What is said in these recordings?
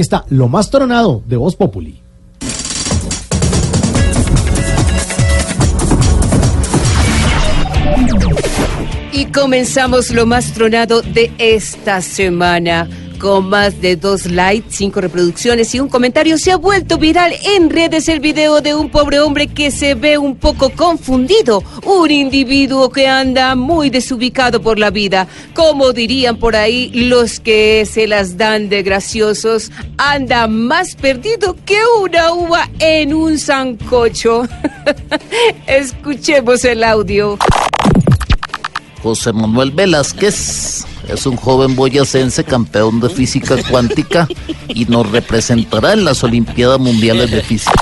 Aquí está lo más tronado de Voz Populi. Y comenzamos lo más tronado de esta semana. Con más de dos likes, cinco reproducciones y un comentario, se ha vuelto viral en redes el video de un pobre hombre que se ve un poco confundido. Un individuo que anda muy desubicado por la vida. Como dirían por ahí los que se las dan de graciosos, anda más perdido que una uva en un sancocho. Escuchemos el audio. José Manuel Velázquez es un joven boyacense campeón de física cuántica y nos representará en las Olimpiadas Mundiales de Física.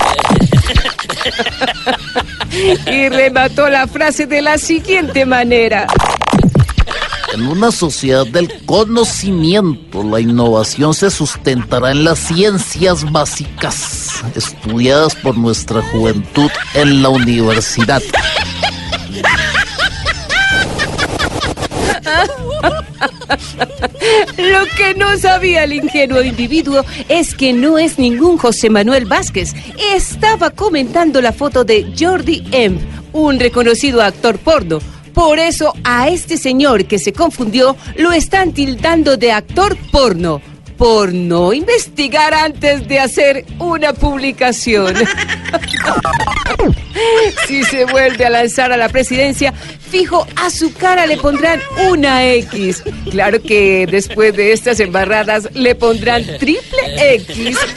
Y remató la frase de la siguiente manera. En una sociedad del conocimiento, la innovación se sustentará en las ciencias básicas, estudiadas por nuestra juventud en la universidad. Lo que no sabía el ingenuo individuo es que no es ningún José Manuel Vázquez. Estaba comentando la foto de Jordi M., un reconocido actor porno. Por eso a este señor que se confundió lo están tildando de actor porno. Por no investigar antes de hacer una publicación. si se vuelve a lanzar a la presidencia, fijo a su cara le pondrán una X. Claro que después de estas embarradas le pondrán triple X.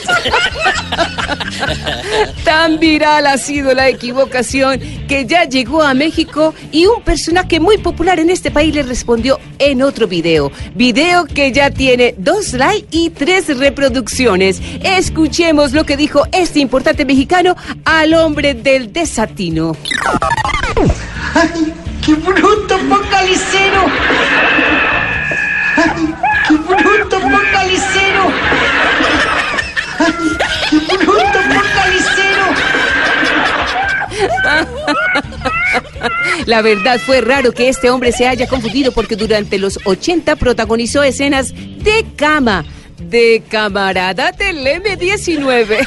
Tan viral ha sido la equivocación que ya llegó a México y un personaje muy popular en este país le respondió en otro video. Video que ya tiene dos likes y tres reproducciones. Escuchemos lo que dijo este importante mexicano al hombre del desatino. ¡Ay, qué bruto focalicero! ¡Ay, qué bruto focalicero! ¡Ay, qué bruto focalicero! La verdad fue raro que este hombre se haya confundido porque durante los 80 protagonizó escenas de cama, de camarada del M19.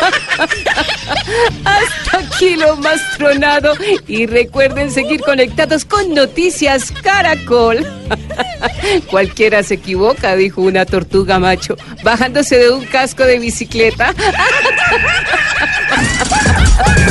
Hasta aquí lo más tronado y recuerden seguir conectados con Noticias Caracol. Cualquiera se equivoca, dijo una tortuga macho, bajándose de un casco de bicicleta.